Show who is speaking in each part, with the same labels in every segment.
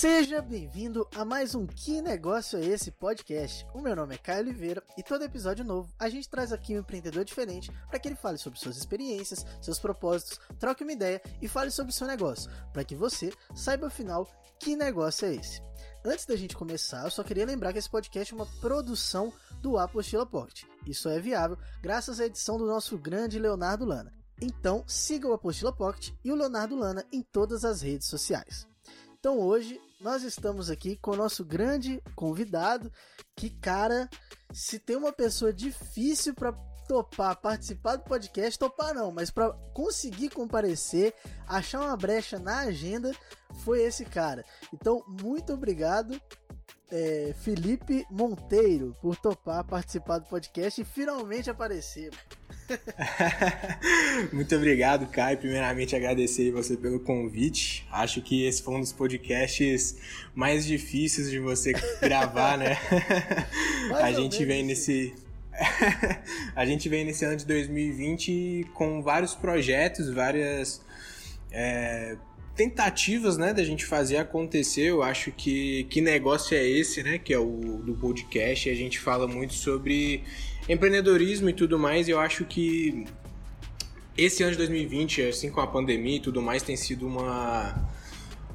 Speaker 1: Seja bem-vindo a mais um Que Negócio é Esse podcast. O meu nome é Caio Oliveira e todo episódio novo a gente traz aqui um empreendedor diferente para que ele fale sobre suas experiências, seus propósitos, troque uma ideia e fale sobre o seu negócio, para que você saiba afinal que negócio é esse. Antes da gente começar, eu só queria lembrar que esse podcast é uma produção do Apostila Pocket. Isso é viável graças à edição do nosso grande Leonardo Lana. Então siga o Apostila Pocket e o Leonardo Lana em todas as redes sociais. Então hoje nós estamos aqui com o nosso grande convidado, que cara, se tem uma pessoa difícil para topar participar do podcast, topar não, mas para conseguir comparecer, achar uma brecha na agenda, foi esse cara. Então, muito obrigado é, Felipe Monteiro por topar participar do podcast e finalmente aparecer.
Speaker 2: Muito obrigado, Caio. Primeiramente, agradecer você pelo convite. Acho que esse foi um dos podcasts mais difíceis de você gravar, né? a gente vem nesse. a gente vem nesse ano de 2020 com vários projetos, várias é, tentativas, né, da gente fazer acontecer. Eu acho que que negócio é esse, né, que é o do podcast. A gente fala muito sobre empreendedorismo e tudo mais, eu acho que esse ano de 2020, assim com a pandemia e tudo mais, tem sido uma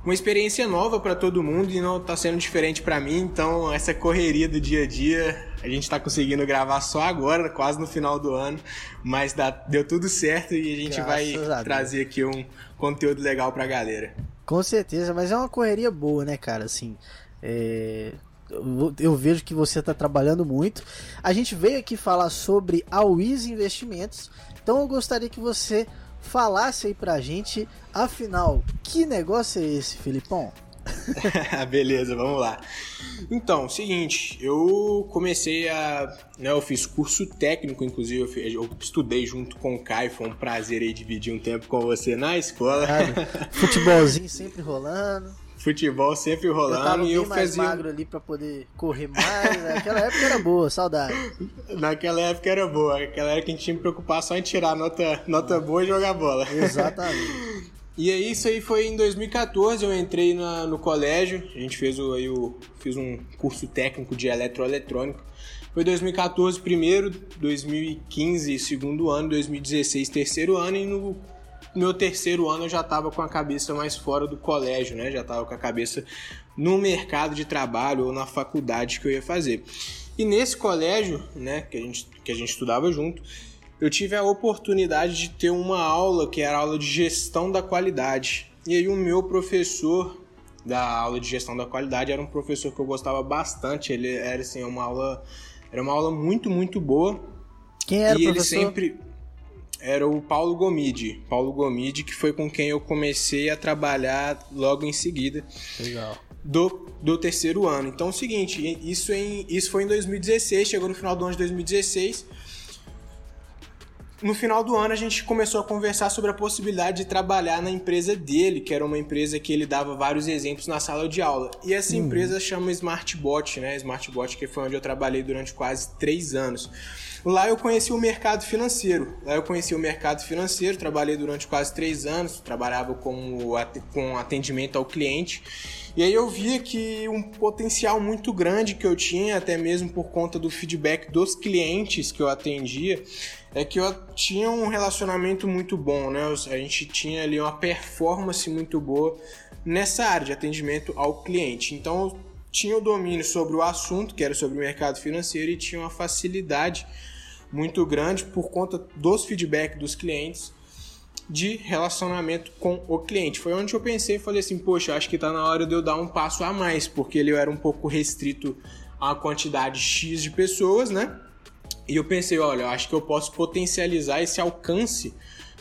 Speaker 2: uma experiência nova para todo mundo e não tá sendo diferente para mim. Então, essa correria do dia a dia, a gente tá conseguindo gravar só agora, quase no final do ano, mas dá, deu tudo certo e a gente Graças vai a trazer aqui um conteúdo legal pra galera.
Speaker 1: Com certeza, mas é uma correria boa, né, cara? Assim, é eu vejo que você está trabalhando muito. A gente veio aqui falar sobre a Wiz Investimentos, então eu gostaria que você falasse aí pra gente, afinal, que negócio é esse, Filipão?
Speaker 2: Beleza, vamos lá. Então, seguinte, eu comecei a. Né, eu fiz curso técnico, inclusive, eu, fiz, eu, estudei junto com o Caio, foi um prazer aí dividir um tempo com você na escola.
Speaker 1: Claro, futebolzinho sempre rolando
Speaker 2: futebol sempre rolando eu tava
Speaker 1: e
Speaker 2: eu
Speaker 1: mais fazia. magro ali para poder correr mais. Naquela época era boa, saudade.
Speaker 2: Naquela época era boa. Naquela época a gente tinha que preocupar só em tirar nota, nota boa e jogar bola.
Speaker 1: Exatamente.
Speaker 2: E aí, isso aí foi em 2014, eu entrei na, no colégio, a gente fez o, aí o, fiz um curso técnico de eletroeletrônico. Foi 2014 primeiro, 2015 segundo ano, 2016 terceiro ano e no meu terceiro ano eu já estava com a cabeça mais fora do colégio, né? Já estava com a cabeça no mercado de trabalho ou na faculdade que eu ia fazer. E nesse colégio, né, que a gente, que a gente estudava junto, eu tive a oportunidade de ter uma aula que era a aula de gestão da qualidade. E aí o meu professor da aula de gestão da qualidade era um professor que eu gostava bastante. Ele era assim uma aula, era uma aula muito muito boa.
Speaker 1: Quem era e o professor?
Speaker 2: ele sempre era o Paulo Gomide. Paulo Gomide, que foi com quem eu comecei a trabalhar logo em seguida.
Speaker 1: Legal.
Speaker 2: Do, do terceiro ano. Então é o seguinte, isso, em, isso foi em 2016, chegou no final do ano de 2016. No final do ano a gente começou a conversar sobre a possibilidade de trabalhar na empresa dele, que era uma empresa que ele dava vários exemplos na sala de aula. E essa uhum. empresa chama Smartbot, né? Smartbot que foi onde eu trabalhei durante quase três anos. Lá eu conheci o mercado financeiro. Lá eu conheci o mercado financeiro, trabalhei durante quase três anos, trabalhava com, com atendimento ao cliente. E aí eu via que um potencial muito grande que eu tinha, até mesmo por conta do feedback dos clientes que eu atendia, é que eu tinha um relacionamento muito bom, né? A gente tinha ali uma performance muito boa nessa área de atendimento ao cliente. Então eu tinha o domínio sobre o assunto, que era sobre o mercado financeiro, e tinha uma facilidade muito grande por conta dos feedback dos clientes de relacionamento com o cliente. Foi onde eu pensei e falei assim, poxa, acho que está na hora de eu dar um passo a mais, porque ele era um pouco restrito a quantidade X de pessoas, né? E eu pensei, olha, eu acho que eu posso potencializar esse alcance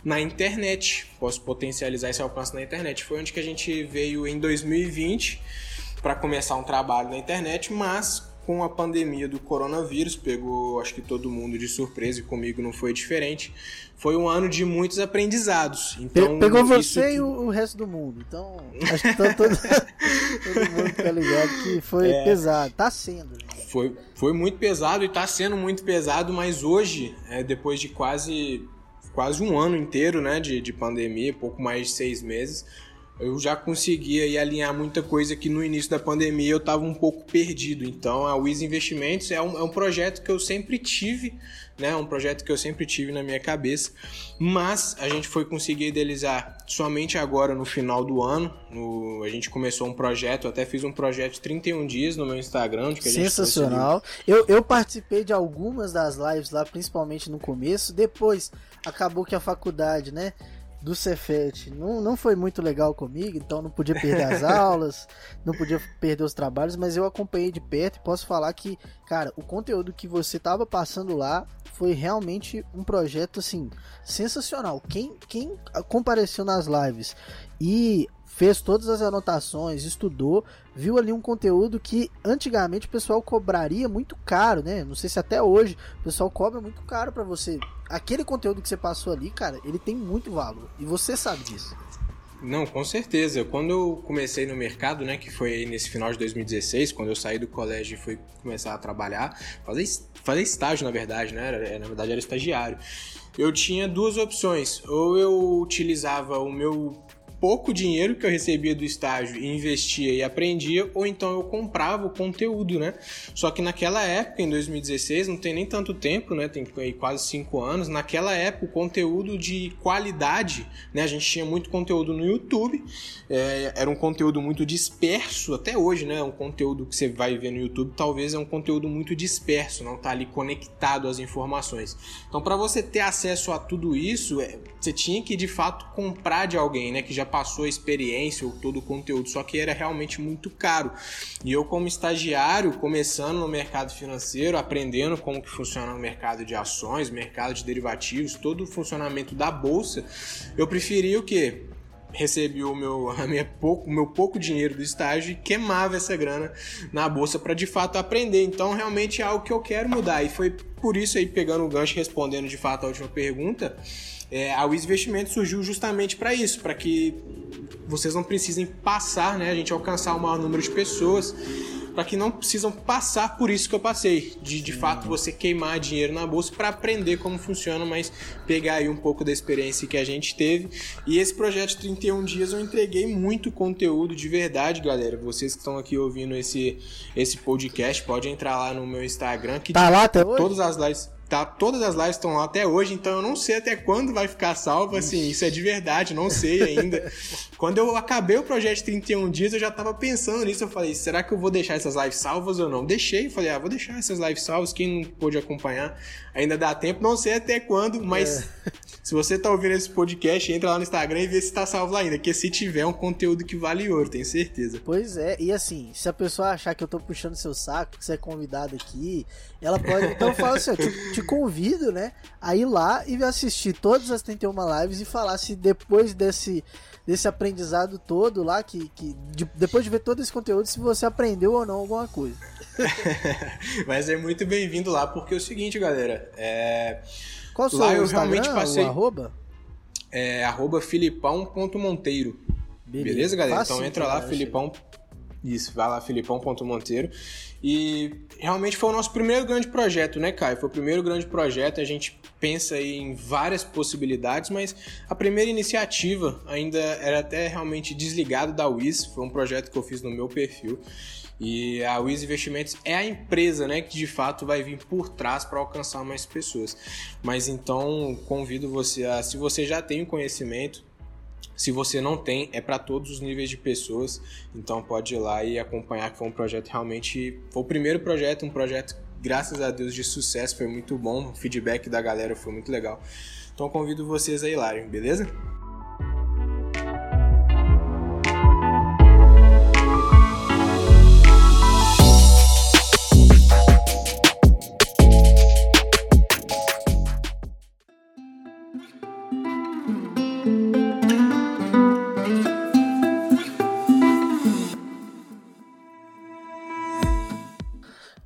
Speaker 2: na internet. Posso potencializar esse alcance na internet. Foi onde que a gente veio em 2020 para começar um trabalho na internet, mas com a pandemia do coronavírus, pegou acho que todo mundo de surpresa e comigo não foi diferente. Foi um ano de muitos aprendizados. Então,
Speaker 1: Pegou você que... e o, resto do mundo. Então, acho que todo, todo, todo mundo tá ligado que foi é, pesado. Tá sendo. Né?
Speaker 2: Foi, foi muito pesado e tá sendo muito pesado, mas hoje, é, depois de quase, quase um ano inteiro né, de, de pandemia, pouco mais de seis meses, eu já conseguia aí alinhar muita coisa que no início da pandemia eu estava um pouco perdido. Então a Wiz Investimentos é um, é um projeto que eu sempre tive, né? Um projeto que eu sempre tive na minha cabeça, mas a gente foi conseguir idealizar somente agora no final do ano. No, a gente começou um projeto, até fiz um projeto de 31 dias no meu Instagram.
Speaker 1: Que Sensacional. Eu, eu participei de algumas das lives lá, principalmente no começo. Depois acabou que a faculdade, né? Do Cefet não, não foi muito legal comigo, então não podia perder as aulas, não podia perder os trabalhos, mas eu acompanhei de perto e posso falar que, cara, o conteúdo que você tava passando lá foi realmente um projeto assim sensacional. Quem, quem compareceu nas lives e fez todas as anotações, estudou, viu ali um conteúdo que antigamente o pessoal cobraria muito caro, né? Não sei se até hoje o pessoal cobra muito caro para você. Aquele conteúdo que você passou ali, cara, ele tem muito valor e você sabe disso.
Speaker 2: Não, com certeza. Quando eu comecei no mercado, né, que foi nesse final de 2016, quando eu saí do colégio e fui começar a trabalhar, fazer, fazer estágio, na verdade, né? Na verdade, era estagiário. Eu tinha duas opções. Ou eu utilizava o meu pouco dinheiro que eu recebia do estágio e investia e aprendia, ou então eu comprava o conteúdo, né? Só que naquela época, em 2016, não tem nem tanto tempo, né? Tem quase cinco anos. Naquela época, o conteúdo de qualidade, né? A gente tinha muito conteúdo no YouTube, é, era um conteúdo muito disperso, até hoje, né? Um conteúdo que você vai ver no YouTube, talvez é um conteúdo muito disperso, não tá ali conectado às informações. Então, para você ter acesso a tudo isso, é, você tinha que de fato comprar de alguém, né? Que já passou a experiência ou todo o conteúdo, só que era realmente muito caro. E eu, como estagiário, começando no mercado financeiro, aprendendo como que funciona o mercado de ações, mercado de derivativos, todo o funcionamento da bolsa, eu preferia o quê? recebi o meu, a minha pouco, meu pouco dinheiro do estágio e queimava essa grana na bolsa para de fato aprender. Então, realmente é algo que eu quero mudar. E foi por isso aí, pegando o gancho respondendo de fato a última pergunta, é, a Wiz Investimentos surgiu justamente para isso, para que vocês não precisem passar, né, a gente alcançar o maior número de pessoas, para que não precisam passar por isso que eu passei, de de fato você queimar dinheiro na bolsa para aprender como funciona, mas pegar aí um pouco da experiência que a gente teve. E esse projeto de 31 dias eu entreguei muito conteúdo de verdade, galera. Vocês que estão aqui ouvindo esse esse podcast, pode entrar lá no meu Instagram que
Speaker 1: tá lá até hoje?
Speaker 2: todas as lives Tá, todas as lives estão lá até hoje, então eu não sei até quando vai ficar salvo, assim, isso é de verdade, não sei ainda. quando eu acabei o projeto de 31 dias, eu já tava pensando nisso, eu falei, será que eu vou deixar essas lives salvas ou não? Deixei, falei, ah, vou deixar essas lives salvas, quem não pôde acompanhar, ainda dá tempo, não sei até quando, mas é. se você tá ouvindo esse podcast, entra lá no Instagram e vê se tá salvo lá ainda, que se tiver é um conteúdo que vale ouro, tenho certeza.
Speaker 1: Pois é, e assim, se a pessoa achar que eu tô puxando seu saco, que você é convidado aqui, ela pode, então fala assim, ó, te, te te convido, né, a ir lá e assistir todas as 31 lives e falar se depois desse, desse aprendizado todo lá, que, que de, depois de ver todo esse conteúdo, se você aprendeu ou não alguma coisa.
Speaker 2: Mas é muito bem-vindo lá, porque é o seguinte, galera, é...
Speaker 1: Qual o lá eu realmente passei... arroba?
Speaker 2: É arroba filipão.monteiro. Beleza, Beleza galera? Fácil, então entra lá, Filipão... Isso, vai lá, filipão.monteiro. E realmente foi o nosso primeiro grande projeto, né, Caio? Foi o primeiro grande projeto. A gente pensa em várias possibilidades, mas a primeira iniciativa ainda era até realmente desligado da Wiz. Foi um projeto que eu fiz no meu perfil. E a Wiz Investimentos é a empresa, né, que de fato vai vir por trás para alcançar mais pessoas. Mas então convido você a, se você já tem o conhecimento, se você não tem, é para todos os níveis de pessoas, então pode ir lá e acompanhar que foi um projeto realmente, foi o primeiro projeto, um projeto graças a Deus de sucesso, foi muito bom, o feedback da galera foi muito legal. Então convido vocês a ir lá, beleza?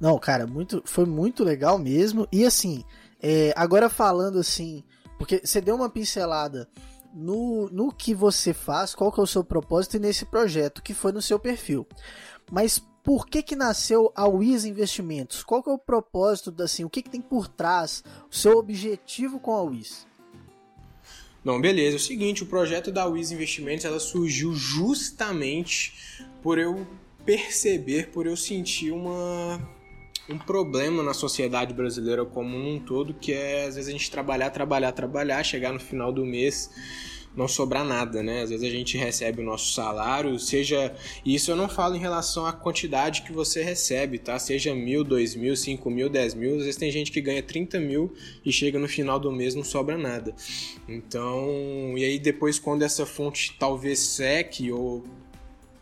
Speaker 1: Não, cara, muito, foi muito legal mesmo. E assim, é, agora falando assim, porque você deu uma pincelada no, no que você faz, qual que é o seu propósito e nesse projeto que foi no seu perfil. Mas por que que nasceu a Wiz Investimentos? Qual que é o propósito, assim, o que, que tem por trás, o seu objetivo com a Wiz?
Speaker 2: Não, beleza. É o seguinte, o projeto da Wiz Investimentos ela surgiu justamente por eu perceber, por eu sentir uma um problema na sociedade brasileira como um todo, que é às vezes a gente trabalhar, trabalhar, trabalhar, chegar no final do mês não sobrar nada, né? Às vezes a gente recebe o nosso salário, seja. Isso eu não falo em relação à quantidade que você recebe, tá? Seja mil, dois mil, cinco mil, dez mil. Às vezes tem gente que ganha 30 mil e chega no final do mês não sobra nada. Então. E aí depois, quando essa fonte talvez seque ou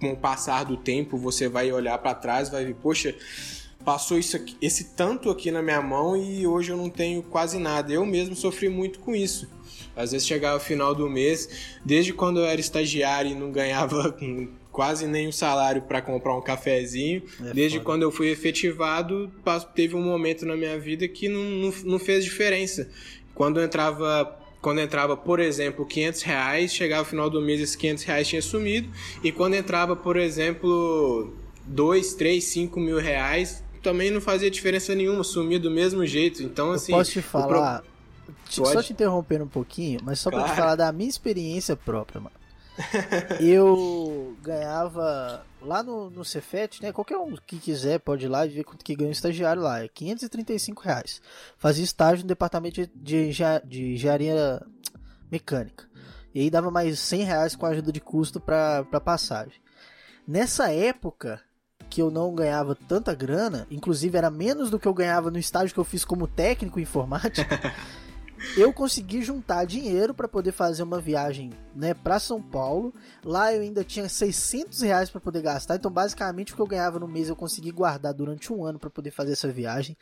Speaker 2: com o passar do tempo você vai olhar para trás vai ver, poxa passou isso aqui, esse tanto aqui na minha mão e hoje eu não tenho quase nada. Eu mesmo sofri muito com isso. Às vezes chegava o final do mês, desde quando eu era estagiário e não ganhava quase nenhum salário para comprar um cafezinho, é desde foda. quando eu fui efetivado, teve um momento na minha vida que não, não, não fez diferença. Quando entrava quando entrava, por exemplo, 500 reais, chegava o final do mês esses 500 reais tinha sumido. E quando entrava, por exemplo, 2, 3, 5 mil reais, também não fazia diferença nenhuma, sumia do mesmo jeito. Então, assim.
Speaker 1: Eu posso te falar. Pro... Só te interrompendo um pouquinho, mas só claro. pra te falar da minha experiência própria, mano. eu ganhava lá no, no Cefet, né? Qualquer um que quiser pode ir lá e ver quanto que ganha um estagiário lá. É 535 reais. Fazia estágio no departamento de, de, de engenharia mecânica. E aí dava mais 100 reais com a ajuda de custo para passagem. Nessa época, que eu não ganhava tanta grana, inclusive era menos do que eu ganhava no estágio que eu fiz como técnico em informática. eu consegui juntar dinheiro para poder fazer uma viagem, né, para São Paulo. Lá eu ainda tinha 600 reais para poder gastar, então basicamente o que eu ganhava no mês eu consegui guardar durante um ano para poder fazer essa viagem.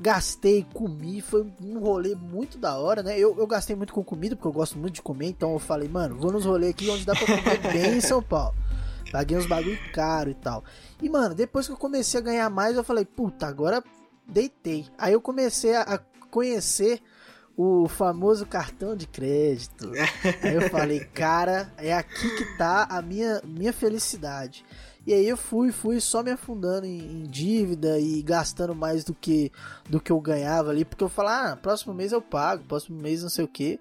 Speaker 1: Gastei, comi, foi um rolê muito da hora, né? Eu, eu gastei muito com comida porque eu gosto muito de comer, então eu falei, mano, vou nos rolês aqui onde dá para comer bem em São Paulo. Paguei uns bagulho caro e tal. E, mano, depois que eu comecei a ganhar mais, eu falei, puta, agora deitei. Aí eu comecei a conhecer o famoso cartão de crédito. aí eu falei, cara, é aqui que tá a minha, minha felicidade. E aí eu fui, fui só me afundando em, em, dívida e gastando mais do que do que eu ganhava ali, porque eu falava, ah, próximo mês eu pago, próximo mês não sei o que.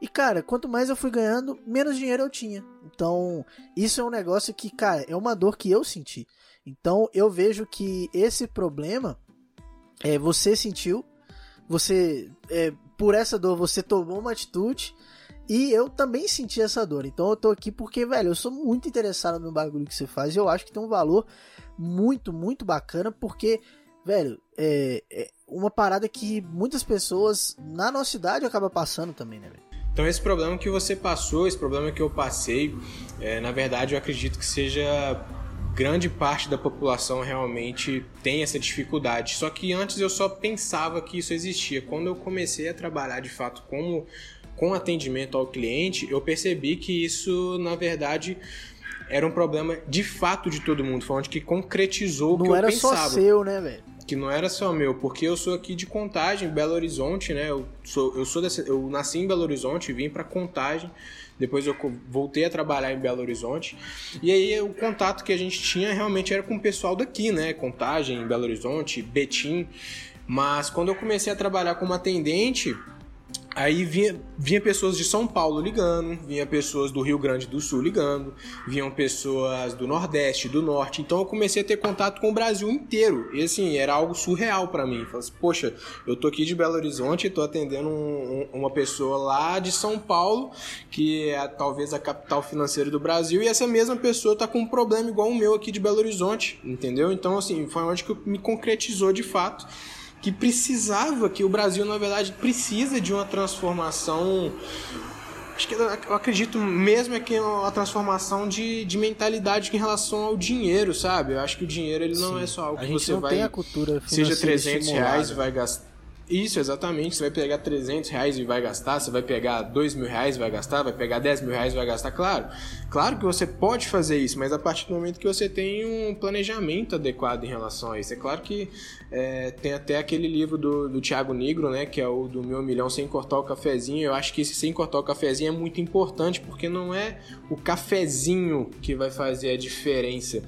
Speaker 1: E, cara, quanto mais eu fui ganhando, menos dinheiro eu tinha. Então, isso é um negócio que, cara, é uma dor que eu senti. Então, eu vejo que esse problema é você sentiu, você é, por essa dor você tomou uma atitude e eu também senti essa dor. Então, eu tô aqui porque, velho, eu sou muito interessado no bagulho que você faz e eu acho que tem um valor muito, muito bacana porque, velho, é, é uma parada que muitas pessoas na nossa cidade acaba passando também, né, velho?
Speaker 2: Então esse problema que você passou, esse problema que eu passei, é, na verdade eu acredito que seja grande parte da população realmente tem essa dificuldade. Só que antes eu só pensava que isso existia. Quando eu comecei a trabalhar de fato como com atendimento ao cliente, eu percebi que isso na verdade era um problema de fato de todo mundo. Foi onde que concretizou o que eu pensava.
Speaker 1: Não era só seu, né, velho?
Speaker 2: Que não era só meu, porque eu sou aqui de Contagem, Belo Horizonte, né? Eu sou, eu sou desse, eu nasci em Belo Horizonte, vim para Contagem, depois eu voltei a trabalhar em Belo Horizonte. E aí o contato que a gente tinha realmente era com o pessoal daqui, né? Contagem, Belo Horizonte, Betim. Mas quando eu comecei a trabalhar como atendente, Aí vinha, vinha pessoas de São Paulo ligando, vinha pessoas do Rio Grande do Sul ligando, vinham pessoas do Nordeste, do Norte. Então eu comecei a ter contato com o Brasil inteiro. E assim, era algo surreal para mim. Falei assim, poxa, eu tô aqui de Belo Horizonte e tô atendendo um, um, uma pessoa lá de São Paulo, que é talvez a capital financeira do Brasil, e essa mesma pessoa tá com um problema igual o meu aqui de Belo Horizonte, entendeu? Então, assim, foi onde que me concretizou de fato que precisava, que o Brasil, na verdade, precisa de uma transformação. Acho que eu acredito mesmo é que é uma transformação de, de mentalidade em relação ao dinheiro, sabe? Eu acho que o dinheiro ele não Sim. é só algo que você vai.
Speaker 1: Tem a cultura
Speaker 2: seja 300 reais vai gastar isso, exatamente. Você vai pegar 300 reais e vai gastar, você vai pegar 2 mil reais e vai gastar, vai pegar 10 mil reais e vai gastar, claro. Claro que você pode fazer isso, mas a partir do momento que você tem um planejamento adequado em relação a isso. É claro que é, tem até aquele livro do, do Thiago Negro, né, que é o do Meu Milhão Sem Cortar o Cafezinho. Eu acho que esse Sem Cortar o Cafezinho é muito importante, porque não é o cafezinho que vai fazer a diferença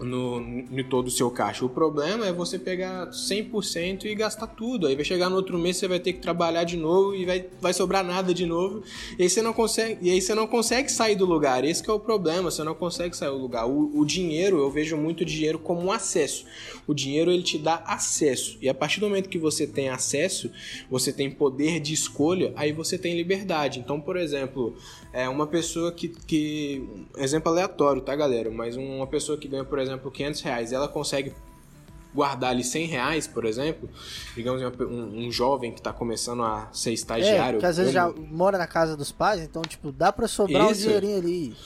Speaker 2: no, no todo o seu caixa. O problema é você pegar 100% e gastar tudo. Aí vai chegar no outro mês, você vai ter que trabalhar de novo e vai, vai sobrar nada de novo. E aí você não consegue, e aí você não consegue sair do lugar. Esse é o problema, você não consegue sair do lugar. O, o dinheiro, eu vejo muito dinheiro como um acesso. O dinheiro ele te dá acesso. E a partir do momento que você tem acesso, você tem poder de escolha, aí você tem liberdade. Então, por exemplo, é uma pessoa que, que exemplo aleatório, tá, galera? Mas uma pessoa que ganha, por exemplo, exemplo, 500 reais, ela consegue guardar ali 100 reais, por exemplo, digamos um, um jovem que está começando a ser estagiário. É,
Speaker 1: que às vezes já mora na casa dos pais, então, tipo, dá para sobrar Isso. um dinheirinho ali.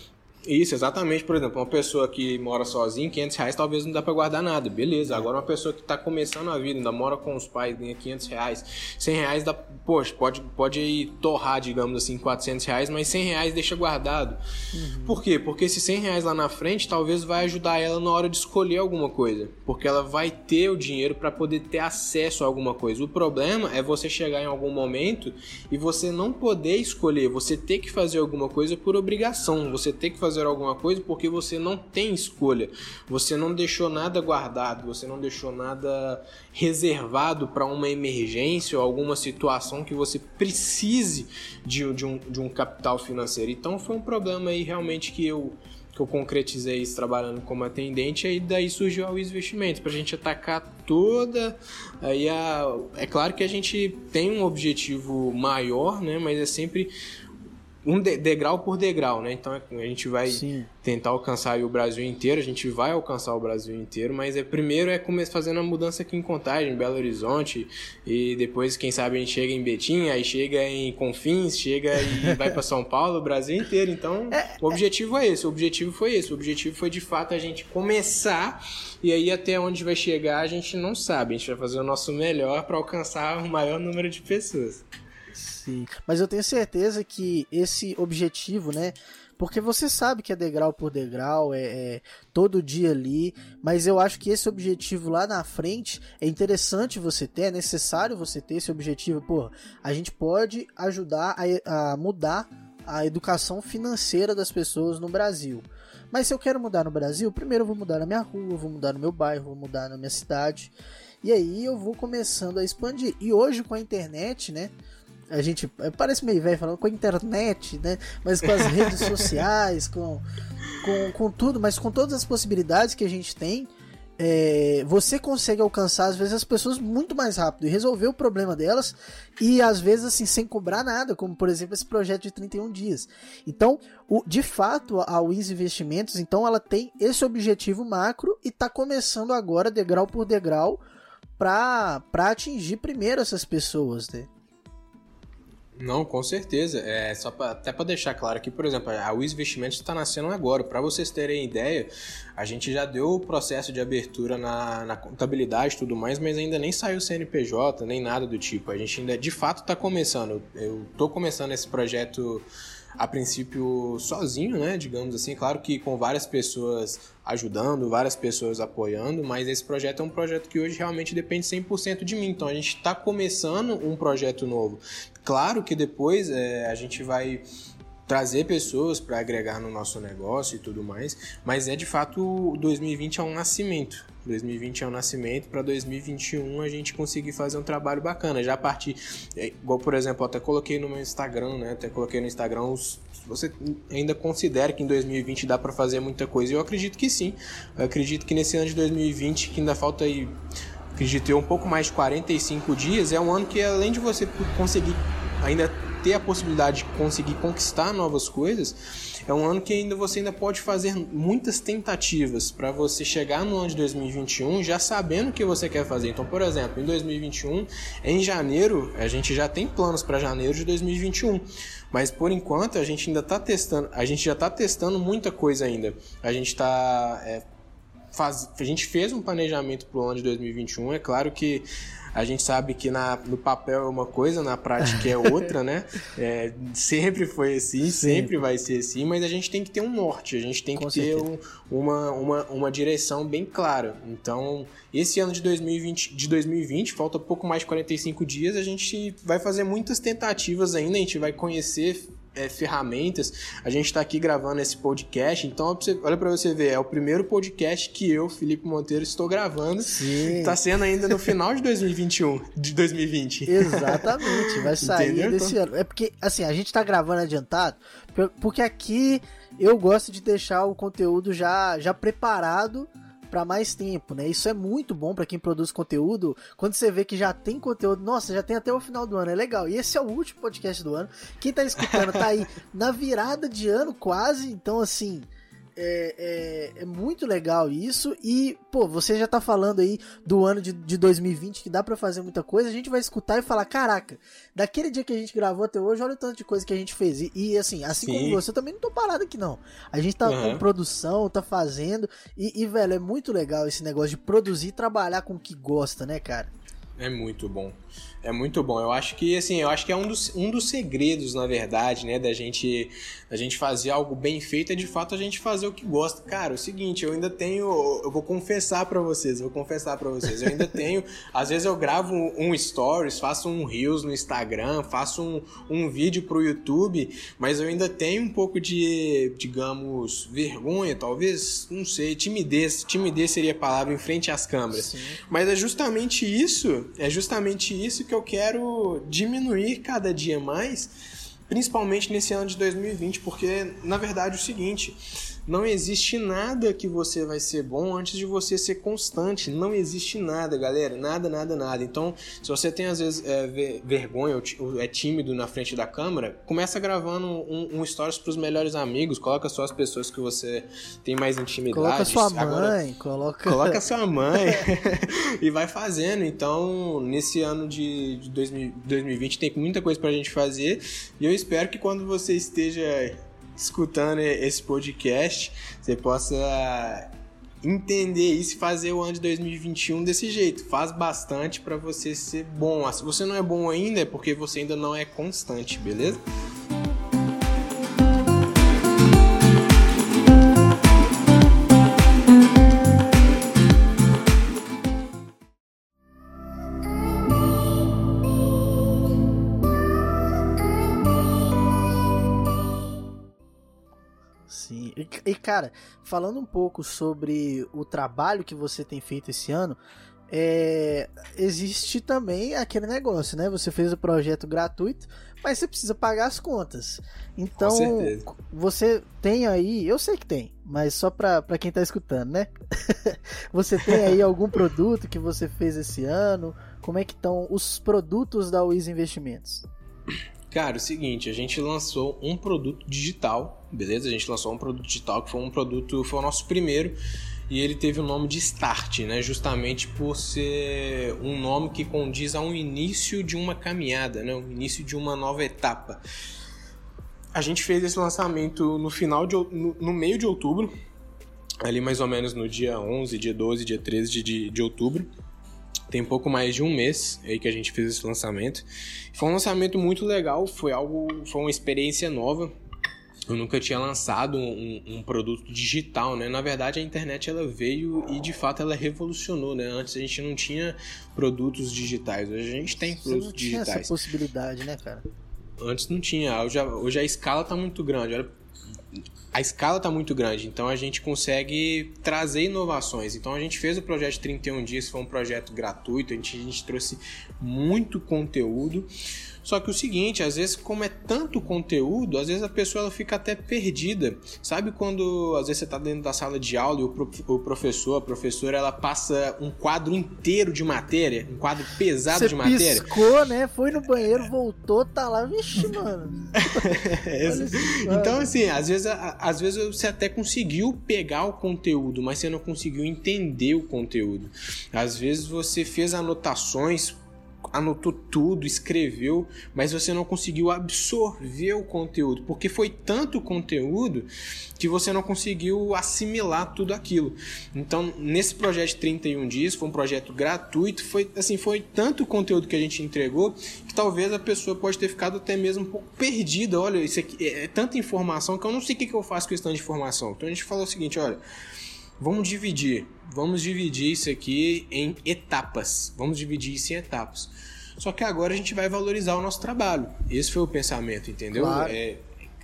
Speaker 2: Isso, exatamente. Por exemplo, uma pessoa que mora sozinha, 500 reais talvez não dá para guardar nada, beleza. Agora uma pessoa que está começando a vida, ainda mora com os pais, ganha 500 reais, 100 reais dá, poxa, pode, pode ir torrar, digamos assim, 400 reais, mas 100 reais deixa guardado. Uhum. Por quê? Porque esses 100 reais lá na frente talvez vai ajudar ela na hora de escolher alguma coisa, porque ela vai ter o dinheiro para poder ter acesso a alguma coisa. O problema é você chegar em algum momento e você não poder escolher, você ter que fazer alguma coisa por obrigação, você ter que fazer fazer alguma coisa porque você não tem escolha. Você não deixou nada guardado, você não deixou nada reservado para uma emergência ou alguma situação que você precise de, de, um, de um capital financeiro. Então foi um problema aí realmente que eu que eu concretizei isso trabalhando como atendente, aí daí surgiu o investimento, para a gente atacar toda. Aí a, é claro que a gente tem um objetivo maior, né? Mas é sempre um degrau por degrau, né? Então a gente vai Sim. tentar alcançar o Brasil inteiro, a gente vai alcançar o Brasil inteiro, mas é primeiro é começar fazendo a mudança aqui em Contagem, em Belo Horizonte, e depois quem sabe a gente chega em Betim, aí chega em Confins, chega e vai para São Paulo, o Brasil inteiro. Então, é, o objetivo é esse, o objetivo foi esse, o objetivo foi de fato a gente começar e aí até onde vai chegar a gente não sabe, a gente vai fazer o nosso melhor para alcançar o maior número de pessoas.
Speaker 1: Sim. Mas eu tenho certeza que esse objetivo, né? Porque você sabe que é degrau por degrau, é, é, todo dia ali, mas eu acho que esse objetivo lá na frente é interessante você ter, é necessário você ter esse objetivo. Pô, a gente pode ajudar a, a mudar a educação financeira das pessoas no Brasil. Mas se eu quero mudar no Brasil, primeiro eu vou mudar na minha rua, vou mudar no meu bairro, vou mudar na minha cidade. E aí eu vou começando a expandir. E hoje com a internet, né? A gente parece meio velho falando com a internet, né? Mas com as redes sociais, com, com, com tudo, mas com todas as possibilidades que a gente tem, é, você consegue alcançar às vezes as pessoas muito mais rápido e resolver o problema delas e às vezes assim sem cobrar nada, como por exemplo esse projeto de 31 dias. Então, o, de fato, a Wins Investimentos, então ela tem esse objetivo macro e está começando agora degrau por degrau para atingir primeiro essas pessoas, né?
Speaker 2: Não, com certeza. É só pra, até para deixar claro aqui, por exemplo, a Wiz Investimentos está nascendo agora. Para vocês terem ideia, a gente já deu o processo de abertura na, na contabilidade e tudo mais, mas ainda nem saiu o CNPJ, nem nada do tipo. A gente ainda de fato está começando. Eu estou começando esse projeto a princípio sozinho, né? Digamos assim, claro que com várias pessoas ajudando, várias pessoas apoiando, mas esse projeto é um projeto que hoje realmente depende 100% de mim. Então a gente está começando um projeto novo. Claro que depois é, a gente vai trazer pessoas para agregar no nosso negócio e tudo mais, mas é de fato 2020 é um nascimento. 2020 é um nascimento para 2021 a gente conseguir fazer um trabalho bacana. Já a partir, é, igual por exemplo, até coloquei no meu Instagram, né? Até coloquei no Instagram os você ainda considera que em 2020 dá para fazer muita coisa? Eu acredito que sim. Eu acredito que nesse ano de 2020, que ainda falta aí, acredito eu, um pouco mais de 45 dias, é um ano que além de você conseguir ainda ter a possibilidade de conseguir conquistar novas coisas, é um ano que ainda você ainda pode fazer muitas tentativas para você chegar no ano de 2021 já sabendo o que você quer fazer. Então, por exemplo, em 2021, em janeiro, a gente já tem planos para janeiro de 2021. Mas por enquanto a gente ainda está testando, a gente já está testando muita coisa ainda. A gente está é, faz, a gente fez um planejamento para o ano de 2021. É claro que A gente sabe que na, no papel é uma coisa, na prática é outra, né? É, sempre foi assim, sempre. sempre vai ser assim, mas a gente tem que ter um norte, a gente tem Com que certeza. ter um, uma, uma, uma direção bem clara. Então, esse ano de 2020, de 2020, falta pouco mais de 45 dias, a gente vai fazer muitas tentativas ainda, a gente vai conhecer é, ferramentas. A gente está aqui gravando esse podcast, então olha para você ver, é o primeiro podcast que eu, Felipe Monteiro, estou gravando. Está sendo ainda no final de 2021, de 2020.
Speaker 1: Exatamente, vai sair Entendeu? desse ano. É porque, assim, a gente está gravando adiantado, porque aqui eu gosto de deixar o conteúdo já, já preparado para mais tempo, né? Isso é muito bom para quem produz conteúdo. Quando você vê que já tem conteúdo, nossa, já tem até o final do ano, é legal. E esse é o último podcast do ano. Quem tá escutando tá aí na virada de ano quase, então assim, é, é, é, muito legal isso. E, pô, você já tá falando aí do ano de, de 2020 que dá para fazer muita coisa. A gente vai escutar e falar: caraca, daquele dia que a gente gravou até hoje, olha o tanto de coisa que a gente fez. E, e assim, assim Sim. como você, eu também não tô parado aqui, não. A gente tá uhum. com produção, tá fazendo. E, e, velho, é muito legal esse negócio de produzir e trabalhar com o que gosta, né, cara?
Speaker 2: É muito bom. É muito bom. Eu acho que assim, eu acho que é um dos, um dos segredos, na verdade, né, da gente da gente fazer algo bem feito é de fato a gente fazer o que gosta. Cara, é o seguinte, eu ainda tenho, eu vou confessar para vocês, vou confessar para vocês, eu ainda tenho, às vezes eu gravo um, stories, faço um reels no Instagram, faço um, um vídeo pro YouTube, mas eu ainda tenho um pouco de, digamos, vergonha, talvez, não sei, timidez, timidez seria a palavra em frente às câmeras. Sim. Mas é justamente isso, é justamente isso que eu quero diminuir cada dia mais, principalmente nesse ano de 2020, porque na verdade é o seguinte, não existe nada que você vai ser bom antes de você ser constante. Não existe nada, galera. Nada, nada, nada. Então, se você tem às vezes é, vergonha ou é tímido na frente da câmera, começa gravando um, um stories pros melhores amigos. Coloca só as pessoas que você tem mais intimidade.
Speaker 1: Coloca sua mãe, Agora, coloca.
Speaker 2: Coloca sua mãe e vai fazendo. Então, nesse ano de, de 2020 tem muita coisa pra gente fazer. E eu espero que quando você esteja escutando esse podcast, você possa entender isso e fazer o ano de 2021 desse jeito. Faz bastante para você ser bom. Se você não é bom ainda, é porque você ainda não é constante, beleza?
Speaker 1: Cara, falando um pouco sobre o trabalho que você tem feito esse ano, é, existe também aquele negócio, né? Você fez o projeto gratuito, mas você precisa pagar as contas. Então, você tem aí, eu sei que tem, mas só pra, pra quem tá escutando, né? você tem aí algum produto que você fez esse ano? Como é que estão os produtos da Wiz Investimentos?
Speaker 2: Cara, é o seguinte, a gente lançou um produto digital, beleza? A gente lançou um produto digital que foi um produto, foi o nosso primeiro e ele teve o nome de Start, né? Justamente por ser um nome que condiz a um início de uma caminhada, né? O início de uma nova etapa. A gente fez esse lançamento no final de no, no meio de outubro, ali mais ou menos no dia 11, dia 12, dia 13 de, de, de outubro. Tem pouco mais de um mês aí que a gente fez esse lançamento. Foi um lançamento muito legal, foi algo, foi uma experiência nova. Eu nunca tinha lançado um, um, produto digital, né? Na verdade, a internet ela veio e de fato ela revolucionou, né? Antes a gente não tinha produtos digitais, hoje a gente tem produtos não tinha digitais.
Speaker 1: essa possibilidade, né, cara?
Speaker 2: Antes não tinha, hoje a, hoje a escala tá muito grande. Olha a escala está muito grande, então a gente consegue trazer inovações. Então a gente fez o projeto 31 dias, foi um projeto gratuito, a gente, a gente trouxe muito conteúdo. Só que o seguinte, às vezes, como é tanto conteúdo, às vezes a pessoa ela fica até perdida. Sabe quando às vezes você está dentro da sala de aula e o, prof, o, professor, a professora, ela passa um quadro inteiro de matéria, um quadro pesado
Speaker 1: você
Speaker 2: de matéria.
Speaker 1: Piscou, né? Foi no banheiro, voltou, tá lá, vixe, mano.
Speaker 2: então, assim, às vezes, às vezes você até conseguiu pegar o conteúdo, mas você não conseguiu entender o conteúdo. Às vezes você fez anotações anotou tudo, escreveu, mas você não conseguiu absorver o conteúdo, porque foi tanto conteúdo que você não conseguiu assimilar tudo aquilo. Então, nesse projeto de 31 dias, foi um projeto gratuito, foi assim, foi tanto conteúdo que a gente entregou que talvez a pessoa pode ter ficado até mesmo um pouco perdida. Olha, isso aqui é, é tanta informação que eu não sei o que, que eu faço com questão de informação. Então a gente falou o seguinte, olha, vamos dividir, vamos dividir isso aqui em etapas. Vamos dividir isso em etapas. Só que agora a gente vai valorizar o nosso trabalho. Esse foi o pensamento, entendeu?
Speaker 1: Claro.
Speaker 2: É,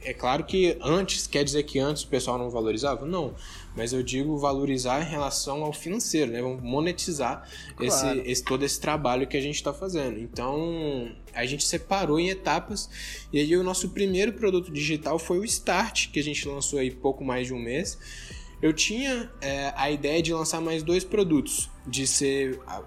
Speaker 2: é claro que antes, quer dizer que antes o pessoal não valorizava? Não. Mas eu digo valorizar em relação ao financeiro, né? Vamos monetizar
Speaker 1: Claro.
Speaker 2: esse, esse, todo esse trabalho que a gente está fazendo. Então, a gente separou em etapas. E aí, o nosso primeiro produto digital foi o Start, que a gente lançou aí pouco mais de um mês. Eu tinha é, a ideia de lançar mais dois produtos, de ser a,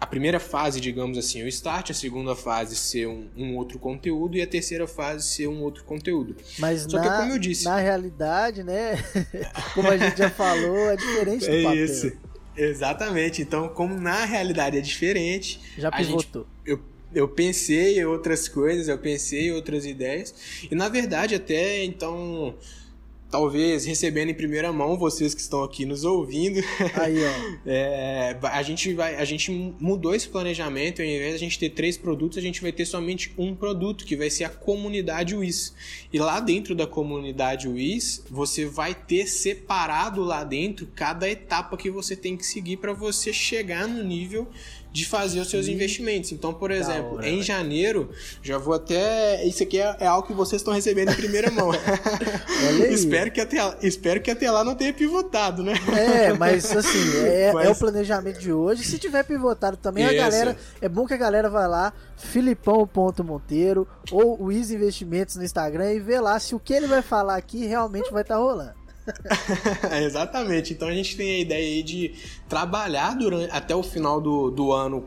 Speaker 2: a primeira fase, digamos assim, o start, a segunda fase ser um, um, outro conteúdo e a terceira fase ser um outro conteúdo.
Speaker 1: Mas
Speaker 2: Só
Speaker 1: na,
Speaker 2: que como eu disse,
Speaker 1: na realidade, né, como a gente já falou, é diferente do
Speaker 2: é
Speaker 1: papel.
Speaker 2: isso. Exatamente. Então, como na realidade é diferente,
Speaker 1: Já
Speaker 2: a gente-
Speaker 1: pivotou.
Speaker 2: eu, eu pensei em outras coisas, eu pensei em outras ideias. E na verdade, até então, talvez recebendo em primeira mão vocês que estão aqui nos ouvindo,
Speaker 1: Aí, ó.
Speaker 2: É, a gente vai, a gente mudou esse planejamento. Ao invés de a gente ter três produtos, a gente vai ter somente um produto, que vai ser a comunidade WIS. E lá dentro da comunidade WIS, você vai ter separado lá dentro cada etapa que você tem que seguir para você chegar no nível de fazer os seus investimentos. Então, por exemplo,
Speaker 1: hora,
Speaker 2: em janeiro, já vou até. Isso aqui é, é algo que vocês estão recebendo em primeira mão. Espero, que até, espero que até lá não tenha pivotado, né?
Speaker 1: É, mas assim, é,
Speaker 2: Mas-
Speaker 1: é o planejamento de hoje. Se tiver pivotado também, a galera. É bom que a galera vai lá, Filipão.monteiro ou o Easy Investimentos no Instagram e vê lá se o que ele vai falar aqui realmente vai estar rolando.
Speaker 2: Exatamente. Então a gente tem a ideia aí de trabalhar durante, até o final do, do ano,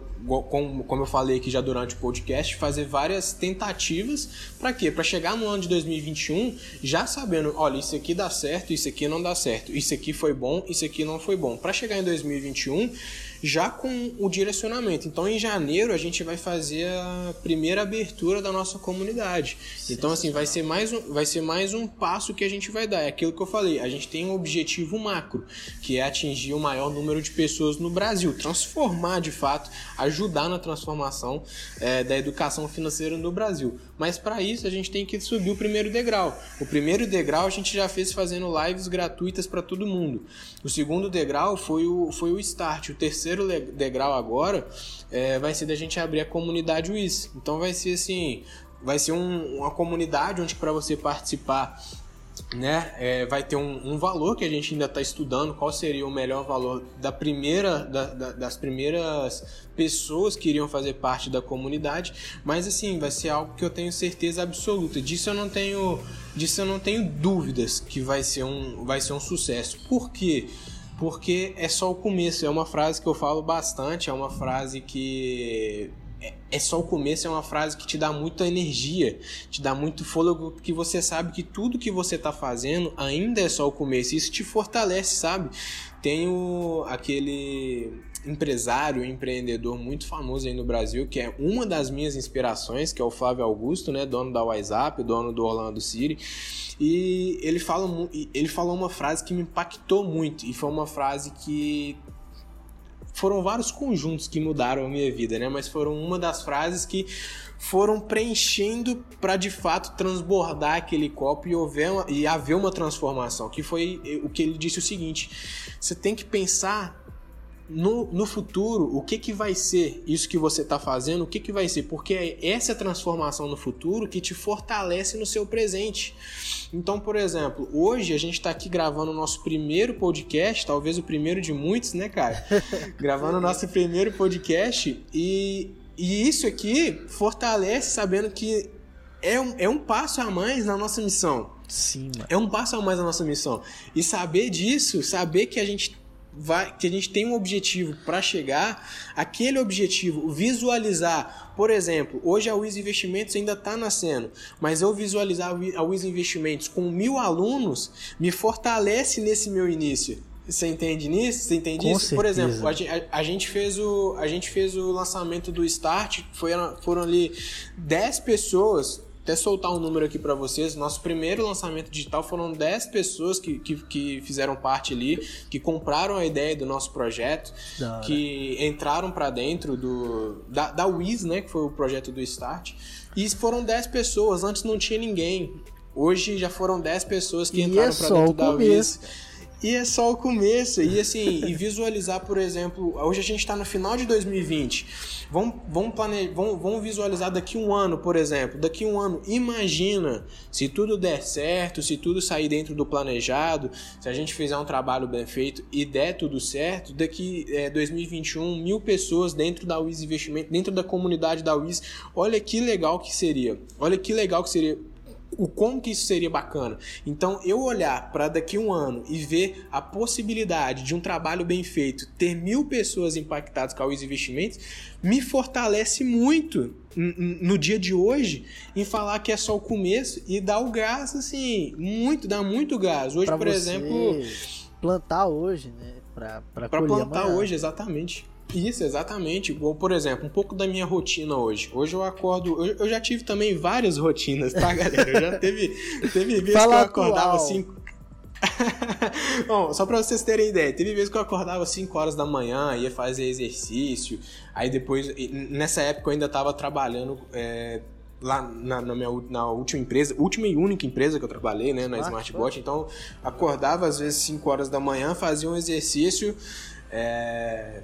Speaker 2: como, como eu falei aqui já durante o podcast, fazer várias tentativas. Para quê? Para chegar no ano de 2021 já sabendo, olha, isso aqui dá certo, isso aqui não dá certo, isso aqui foi bom, isso aqui não foi bom. Para chegar em 2021 já com o direcionamento. Então em janeiro a gente vai fazer a primeira abertura da nossa comunidade. Então assim, vai ser mais um, vai ser mais um passo que a gente vai dar. É aquilo que eu falei, a gente tem um objetivo macro, que é atingir o maior número de pessoas no Brasil, transformar de fato, ajudar na transformação eh, da educação financeira no Brasil. Mas para isso a gente tem que subir o primeiro degrau. O primeiro degrau a gente já fez fazendo lives gratuitas para todo mundo. O segundo degrau foi o, foi o start. O terceiro degrau agora eh, vai ser da gente abrir a comunidade WIS. Então vai ser assim, vai ser um- uma comunidade onde para você participar né, é, vai ter um, um valor que a gente ainda está estudando, qual seria o melhor valor da primeira, da- da- das primeiras pessoas que iriam fazer parte da comunidade, mas assim, vai ser algo que eu tenho certeza absoluta, disso eu não tenho, disso eu não tenho dúvidas que vai ser um, vai ser um sucesso. Por quê? Porque é só o começo, é uma frase que eu falo bastante, é uma frase que é- é só o começo, é uma frase que te dá muita energia, te dá muito fôlego, que você sabe que tudo que você tá fazendo ainda é só o começo. Isso te fortalece, sabe? Tem o, aquele empresário, empreendedor muito famoso aí no Brasil, que é uma das minhas inspirações, que é o Flávio Augusto, né, dono da WhatsApp, dono do Orlando City. E ele fala ele falou uma frase que me impactou muito e foi uma frase que foram vários conjuntos que mudaram a minha vida, né? Mas foram uma das frases que foram preenchendo para de fato transbordar aquele copo e haver, uma, e haver uma transformação. Que foi o que ele disse o seguinte: você tem que pensar no, no futuro o que, que vai ser isso que você está fazendo, o que, que vai ser, porque é essa transformação no futuro que te fortalece no seu presente. Então, por exemplo, hoje a gente está aqui gravando o nosso primeiro podcast, talvez o primeiro de muitos, né, cara? gravando o nosso primeiro podcast e, e isso aqui fortalece sabendo que é um, é um passo a mais na nossa missão.
Speaker 1: Sim, mano.
Speaker 2: É um passo a mais na nossa missão. E saber disso, saber que a gente vai, que a gente tem um objetivo para chegar, aquele objetivo, visualizar, por exemplo, hoje a Wiz Investimentos ainda está nascendo, mas eu visualizar a Wiz Investimentos com mil alunos me fortalece nesse meu início. Você entende nisso? Você entende
Speaker 1: Com
Speaker 2: isso?
Speaker 1: certeza.
Speaker 2: Por exemplo, a, a- gente fez o, a gente fez o lançamento do Start, foi, foram ali 10 pessoas, até soltar um número aqui pra vocês, nosso primeiro lançamento digital foram 10 pessoas que, que, que fizeram parte ali, que compraram a ideia do nosso projeto,
Speaker 1: Da hora.
Speaker 2: que entraram pra dentro do da, da Wiz, né, que foi o projeto do Start, e foram 10 pessoas, antes não tinha ninguém. Hoje já foram 10 pessoas que
Speaker 1: E
Speaker 2: entraram
Speaker 1: é só
Speaker 2: dentro da. Wiz. E é só o começo. E assim, e visualizar, por exemplo, hoje a gente está no final de 2020. Vamos, vamos, plane... vamos, vamos visualizar daqui um ano, por exemplo. Daqui um ano, imagina se tudo der certo, se tudo sair dentro do planejado, se a gente fizer um trabalho bem feito e der tudo certo, daqui é, 2021, mil pessoas dentro da Wiz Investimento, dentro da comunidade da Wiz. Olha que legal que seria. Olha que legal que seria o como que isso seria bacana. Então, eu olhar para daqui um ano e ver a possibilidade de um trabalho bem feito, ter mil pessoas impactadas com a Wiz Investimentos, me fortalece muito no dia de hoje em falar que é só o começo e dar o gás, assim, muito, dá muito gás. Hoje,
Speaker 1: Pra
Speaker 2: por exemplo,
Speaker 1: plantar hoje, né? Colher
Speaker 2: plantar
Speaker 1: amanhã.
Speaker 2: hoje, exatamente. Isso, exatamente. Igual, por exemplo, um pouco da minha rotina hoje. Hoje eu acordo. Eu, eu já tive também várias rotinas, tá, galera? Eu já teve, teve vezes
Speaker 1: Fala
Speaker 2: que eu acordava
Speaker 1: atual.
Speaker 2: 5. Bom, só pra vocês terem ideia, teve vezes que eu acordava 5 horas da manhã, ia fazer exercício, aí depois, nessa época eu ainda tava trabalhando é, lá na, na minha na última empresa, última e única empresa que eu trabalhei, né, na
Speaker 1: Smartbot.
Speaker 2: Smartbot, então acordava às vezes 5 horas da manhã, fazia um exercício, é,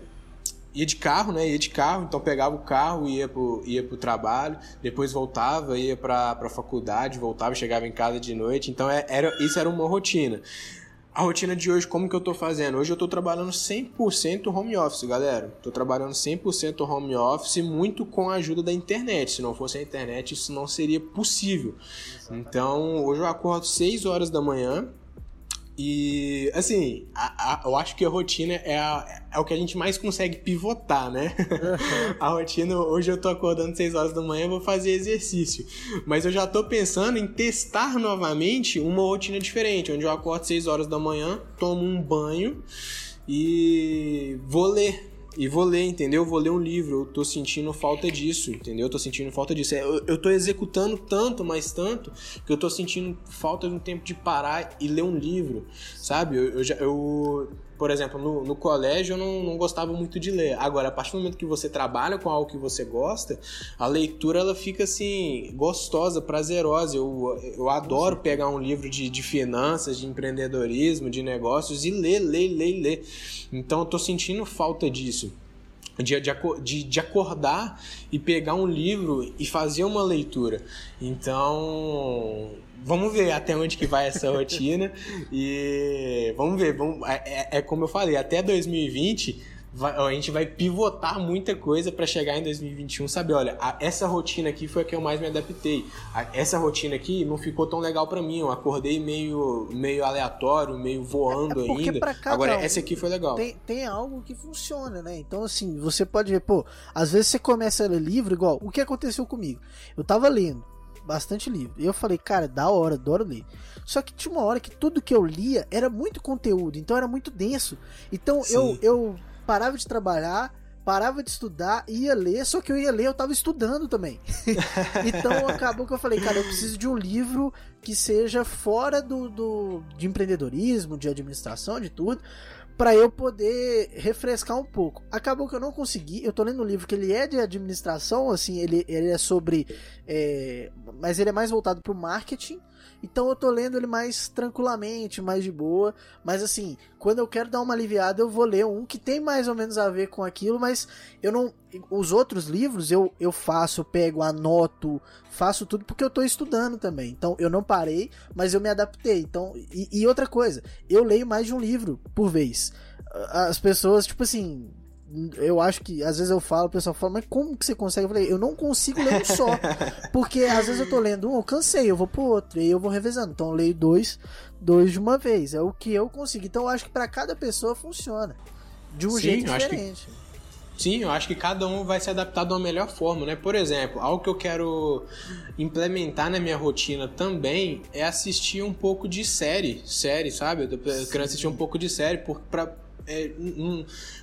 Speaker 2: ia de carro, né? Ia de carro, então pegava o carro, ia pro, ia pro trabalho, depois voltava, ia pra, pra faculdade, voltava, chegava em casa de noite. Então é- era, isso era uma rotina. A rotina de hoje, como que eu tô fazendo? Hoje eu tô trabalhando 100% home office, galera. Tô trabalhando 100% home office, muito com a ajuda da internet. Se não fosse a internet, isso não seria possível. Então, hoje eu acordo 6 horas da manhã, e, assim, a- a- eu acho que a rotina é, a- é o que a gente mais consegue pivotar, né? a rotina, hoje eu tô acordando 6 horas da manhã, vou fazer exercício. Mas eu já tô pensando em testar novamente uma rotina diferente, onde eu acordo 6 horas da manhã, tomo um banho e vou ler. E vou ler, entendeu? Vou ler um livro. Eu tô sentindo falta disso, entendeu? Eu tô sentindo falta disso. É, Eu, eu tô executando tanto, mas tanto, que eu tô sentindo falta de um tempo de parar e ler um livro, sabe? Eu, eu, já- eu- por exemplo, no, no colégio eu não, não gostava muito de ler. Agora, a partir do momento que você trabalha com algo que você gosta, a leitura ela fica assim, gostosa, prazerosa. Eu, eu adoro pegar um livro de, de finanças, de empreendedorismo, de negócios e ler, ler, ler, ler. Então eu tô sentindo falta disso. De, de, de acordar e pegar um livro e fazer uma leitura. Então, vamos ver até onde que vai essa rotina. e vamos ver, vamos, é, é- é como eu falei, até 2020 vai- a gente vai pivotar muita coisa para chegar em 2021, saber, olha, a- essa rotina aqui foi a que eu mais me adaptei. A- essa rotina aqui não ficou tão legal para mim, eu acordei meio, meio aleatório, meio voando
Speaker 1: É porque
Speaker 2: ainda.
Speaker 1: pra cada
Speaker 2: Agora,
Speaker 1: um
Speaker 2: essa aqui foi legal.
Speaker 1: tem, tem algo que funciona, né? Então, assim, você pode ver, pô, às vezes você começa a ler livro, igual, o que aconteceu comigo? Eu tava lendo bastante livro, e eu falei, cara, da hora, adoro ler. Só que tinha uma hora que tudo que eu lia era muito conteúdo, então era muito denso. Então eu, eu parava de trabalhar, parava de estudar, ia ler, só que eu ia ler, eu tava estudando também. então acabou que eu falei, cara, eu preciso de um livro que seja fora do, do de empreendedorismo, de administração, de tudo, para eu poder refrescar um pouco. Acabou que eu não consegui. Eu tô lendo um livro que ele é de administração, assim, ele, ele é sobre. é, mas ele é mais voltado pro marketing. Então eu tô lendo ele mais tranquilamente, mais de boa. Mas assim, quando eu quero dar uma aliviada, eu vou ler um que tem mais ou menos a ver com aquilo, mas eu não. Os outros livros eu, eu faço, eu pego, anoto, faço tudo porque eu tô estudando também. Então eu não parei, mas eu me adaptei. Então, e, e outra coisa, eu leio mais de um livro por vez. As pessoas, tipo assim, eu acho que às vezes eu falo, o pessoal fala, mas como que você consegue? Eu falei, eu não consigo ler um só. Porque às vezes eu tô lendo um, eu cansei, eu vou pro outro, e aí eu vou revezando. Então eu leio dois, dois de uma vez. É o que eu consigo. Então eu acho que pra cada pessoa funciona. De um
Speaker 2: Sim,
Speaker 1: jeito
Speaker 2: eu acho que-
Speaker 1: diferente.
Speaker 2: Sim, eu acho que cada um vai se adaptar de uma melhor forma, né? Por exemplo, algo que eu quero implementar na minha rotina também é assistir um pouco de série, série, sabe? Eu quero assistir um pouco de série para é,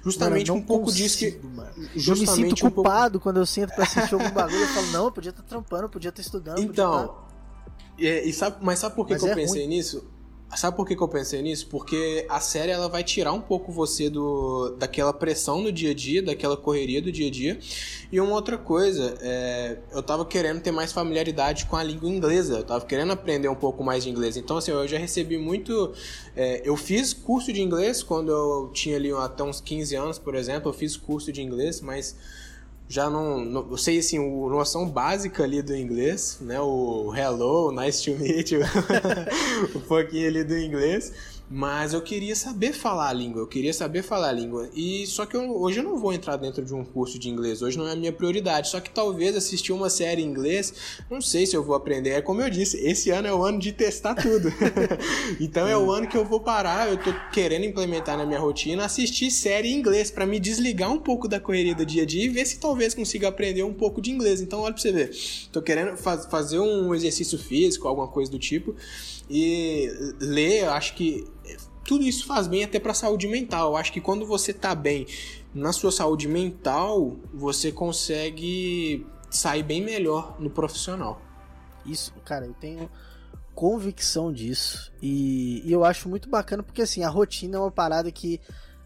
Speaker 2: justamente mano, um pouco consigo, disso que.
Speaker 1: Mano. Eu me sinto um culpado pouco... quando eu sinto pra assistir algum bagulho. Eu falo, não, eu podia estar tá trampando, podia estar tá estudando.
Speaker 2: Então,
Speaker 1: tá...
Speaker 2: é, e sabe, mas sabe por que, que eu é pensei ruim. nisso? Sabe por que, que eu pensei nisso? Porque a série ela vai tirar um pouco você do daquela pressão no dia a dia, daquela correria do dia a dia. E uma outra coisa, é, eu tava querendo ter mais familiaridade com a língua inglesa. Eu tava querendo aprender um pouco mais de inglês. Então, assim, eu já recebi muito. É, eu fiz curso de inglês quando eu tinha ali até uns 15 anos, por exemplo. Eu fiz curso de inglês, mas já não, não eu sei assim, o noção básica ali do inglês, né? O hello, nice to meet you, um pouquinho ali do inglês. Mas eu queria saber falar a língua, eu queria saber falar a língua. E só que eu, hoje eu não vou entrar dentro de um curso de inglês, hoje não é a minha prioridade. Só que talvez assistir uma série em inglês, não sei se eu vou aprender. É como eu disse, esse ano é o ano de testar tudo. então é o ano que eu vou parar, eu tô querendo implementar na minha rotina assistir série em inglês para me desligar um pouco da correria do dia a dia e ver se talvez consiga aprender um pouco de inglês. Então olha pra você ver, tô querendo faz, fazer um exercício físico, alguma coisa do tipo. E ler, eu acho que tudo isso faz bem até para a saúde mental. Eu acho que quando você tá bem na sua saúde mental, você consegue sair bem melhor no profissional.
Speaker 1: Isso, cara, eu tenho convicção disso. E, e eu acho muito bacana porque assim, a rotina é uma parada que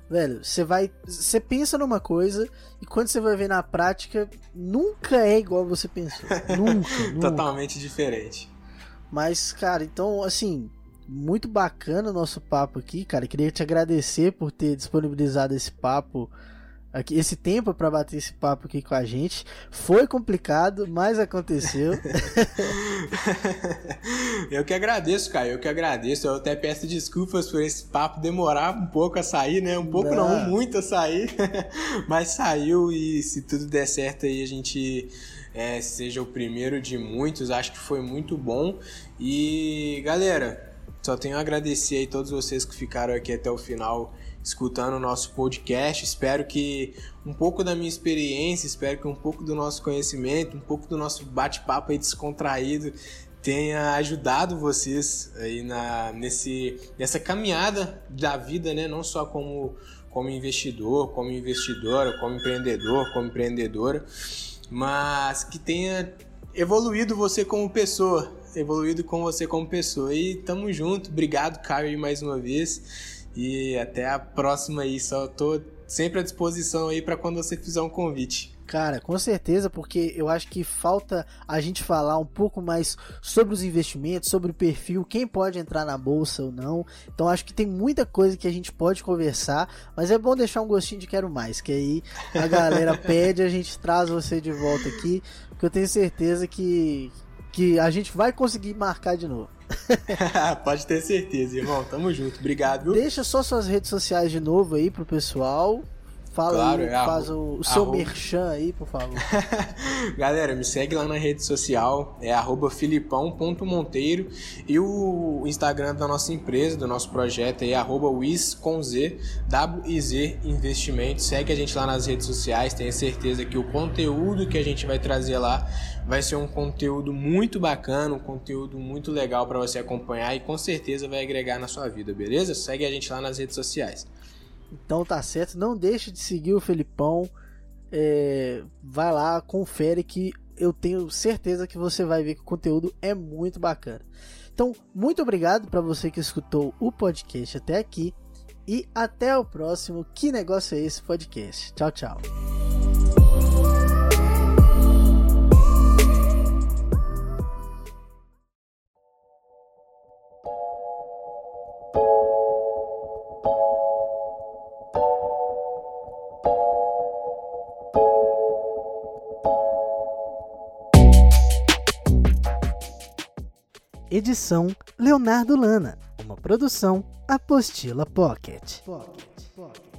Speaker 1: velho, você vai, você pensa numa coisa e quando você vai ver na prática, nunca é igual você pensou. nunca, nunca.
Speaker 2: Totalmente diferente.
Speaker 1: Mas, cara, então, assim, muito bacana o nosso papo aqui, cara. Queria te agradecer por ter disponibilizado esse papo aqui, esse tempo para bater esse papo aqui com a gente. Foi complicado, mas aconteceu.
Speaker 2: eu que agradeço, cara. Eu que agradeço. Eu até peço desculpas por esse papo demorar um pouco a sair, né? Um pouco não, não muito a sair, mas saiu e se tudo der certo aí a gente é, seja o primeiro de muitos. Acho que foi muito bom. E galera, só tenho a agradecer aí todos vocês que ficaram aqui até o final escutando o nosso podcast. Espero que um pouco da minha experiência, espero que um pouco do nosso conhecimento, um pouco do nosso bate-papo aí descontraído tenha ajudado vocês aí na, nesse, nessa caminhada da vida, né? Não só como, como investidor, como investidora, como empreendedor, como empreendedora mas que tenha evoluído você como pessoa, evoluído com você como pessoa. E tamo junto, obrigado, Caio, mais uma vez. E até a próxima aí, só tô sempre à disposição aí para quando você fizer um convite.
Speaker 1: Cara, com certeza, porque eu acho que falta a gente falar um pouco mais sobre os investimentos, sobre o perfil, quem pode entrar na bolsa ou não. Então acho que tem muita coisa que a gente pode conversar, mas é bom deixar um gostinho de quero mais, que aí a galera pede, a gente traz você de volta aqui, porque eu tenho certeza que que a gente vai conseguir marcar de novo.
Speaker 2: pode ter certeza, irmão. Tamo junto. Obrigado.
Speaker 1: Deixa só suas redes sociais de novo aí pro pessoal. Fala claro, aí, é faz o, o seu arroba... merchan aí, por favor.
Speaker 2: Galera, me segue lá na rede social, é filipão.monteiro e o Instagram da nossa empresa, do nosso projeto é arroba Wiz com Z, W-I-Z Investimentos. Segue a gente lá nas redes sociais, tenho certeza que o conteúdo que a gente vai trazer lá vai ser um conteúdo muito bacana, um conteúdo muito legal para você acompanhar e com certeza vai agregar na sua vida, beleza? Segue a gente lá nas redes sociais.
Speaker 1: Então tá certo, não deixe de seguir o Felipão. É, vai lá, confere que eu tenho certeza que você vai ver que o conteúdo é muito bacana. Então, muito obrigado para você que escutou o podcast até aqui e até o próximo. Que negócio é esse podcast? Tchau, tchau. Edição Leonardo Lana. Uma produção Apostila Pocket. Pocket, Pocket.